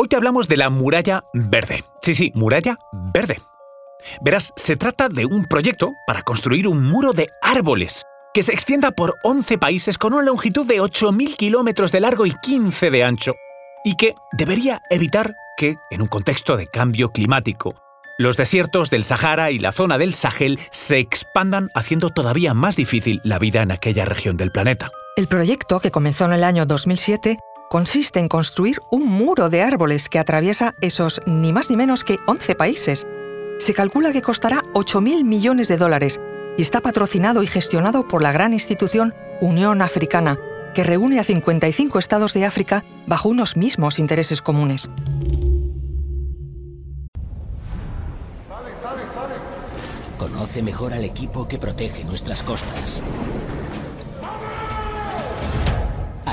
Hoy te hablamos de la muralla verde. Sí, sí, muralla verde. Verás, se trata de un proyecto para construir un muro de árboles que se extienda por 11 países con una longitud de 8.000 kilómetros de largo y 15 de ancho, y que debería evitar que, en un contexto de cambio climático, los desiertos del Sahara y la zona del Sahel se expandan haciendo todavía más difícil la vida en aquella región del planeta. El proyecto, que comenzó en el año 2007, consiste en construir un muro de árboles que atraviesa esos ni más ni menos que 11 países. Se calcula que costará 8.000 millones de dólares y está patrocinado y gestionado por la gran institución Unión Africana, que reúne a 55 estados de África bajo unos mismos intereses comunes. Conoce mejor al equipo que protege nuestras costas.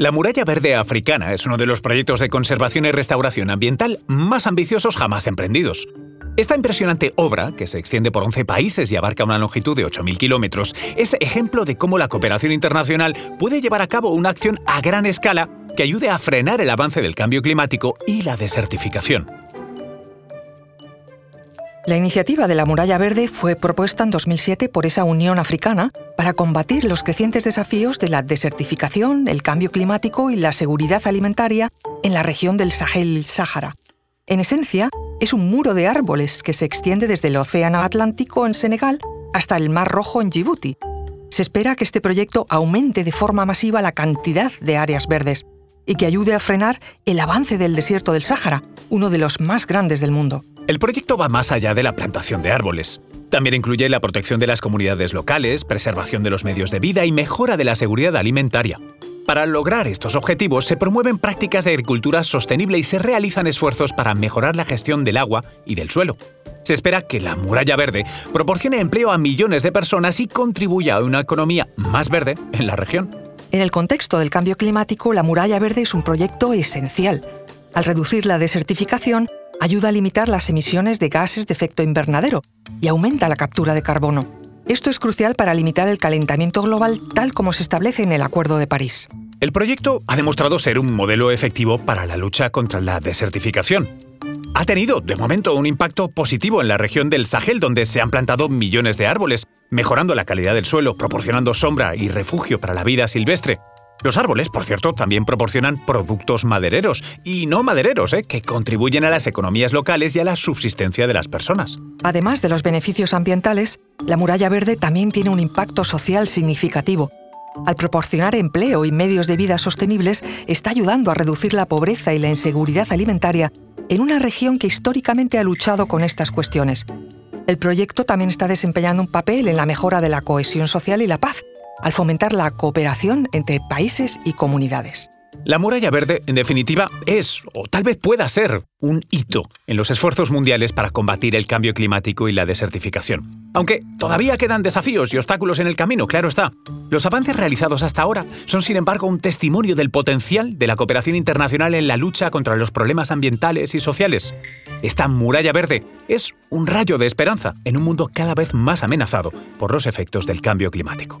La muralla verde africana es uno de los proyectos de conservación y restauración ambiental más ambiciosos jamás emprendidos. Esta impresionante obra, que se extiende por 11 países y abarca una longitud de 8.000 kilómetros, es ejemplo de cómo la cooperación internacional puede llevar a cabo una acción a gran escala que ayude a frenar el avance del cambio climático y la desertificación. La iniciativa de la Muralla Verde fue propuesta en 2007 por esa Unión Africana para combatir los crecientes desafíos de la desertificación, el cambio climático y la seguridad alimentaria en la región del Sahel-Sáhara. En esencia, es un muro de árboles que se extiende desde el Océano Atlántico en Senegal hasta el Mar Rojo en Djibouti. Se espera que este proyecto aumente de forma masiva la cantidad de áreas verdes y que ayude a frenar el avance del desierto del Sáhara, uno de los más grandes del mundo. El proyecto va más allá de la plantación de árboles. También incluye la protección de las comunidades locales, preservación de los medios de vida y mejora de la seguridad alimentaria. Para lograr estos objetivos se promueven prácticas de agricultura sostenible y se realizan esfuerzos para mejorar la gestión del agua y del suelo. Se espera que la muralla verde proporcione empleo a millones de personas y contribuya a una economía más verde en la región. En el contexto del cambio climático, la muralla verde es un proyecto esencial. Al reducir la desertificación, ayuda a limitar las emisiones de gases de efecto invernadero y aumenta la captura de carbono. Esto es crucial para limitar el calentamiento global tal como se establece en el Acuerdo de París. El proyecto ha demostrado ser un modelo efectivo para la lucha contra la desertificación. Ha tenido, de momento, un impacto positivo en la región del Sahel, donde se han plantado millones de árboles, mejorando la calidad del suelo, proporcionando sombra y refugio para la vida silvestre. Los árboles, por cierto, también proporcionan productos madereros y no madereros, ¿eh? que contribuyen a las economías locales y a la subsistencia de las personas. Además de los beneficios ambientales, la muralla verde también tiene un impacto social significativo. Al proporcionar empleo y medios de vida sostenibles, está ayudando a reducir la pobreza y la inseguridad alimentaria en una región que históricamente ha luchado con estas cuestiones. El proyecto también está desempeñando un papel en la mejora de la cohesión social y la paz, al fomentar la cooperación entre países y comunidades. La muralla verde, en definitiva, es, o tal vez pueda ser, un hito en los esfuerzos mundiales para combatir el cambio climático y la desertificación. Aunque todavía quedan desafíos y obstáculos en el camino, claro está. Los avances realizados hasta ahora son, sin embargo, un testimonio del potencial de la cooperación internacional en la lucha contra los problemas ambientales y sociales. Esta muralla verde es un rayo de esperanza en un mundo cada vez más amenazado por los efectos del cambio climático.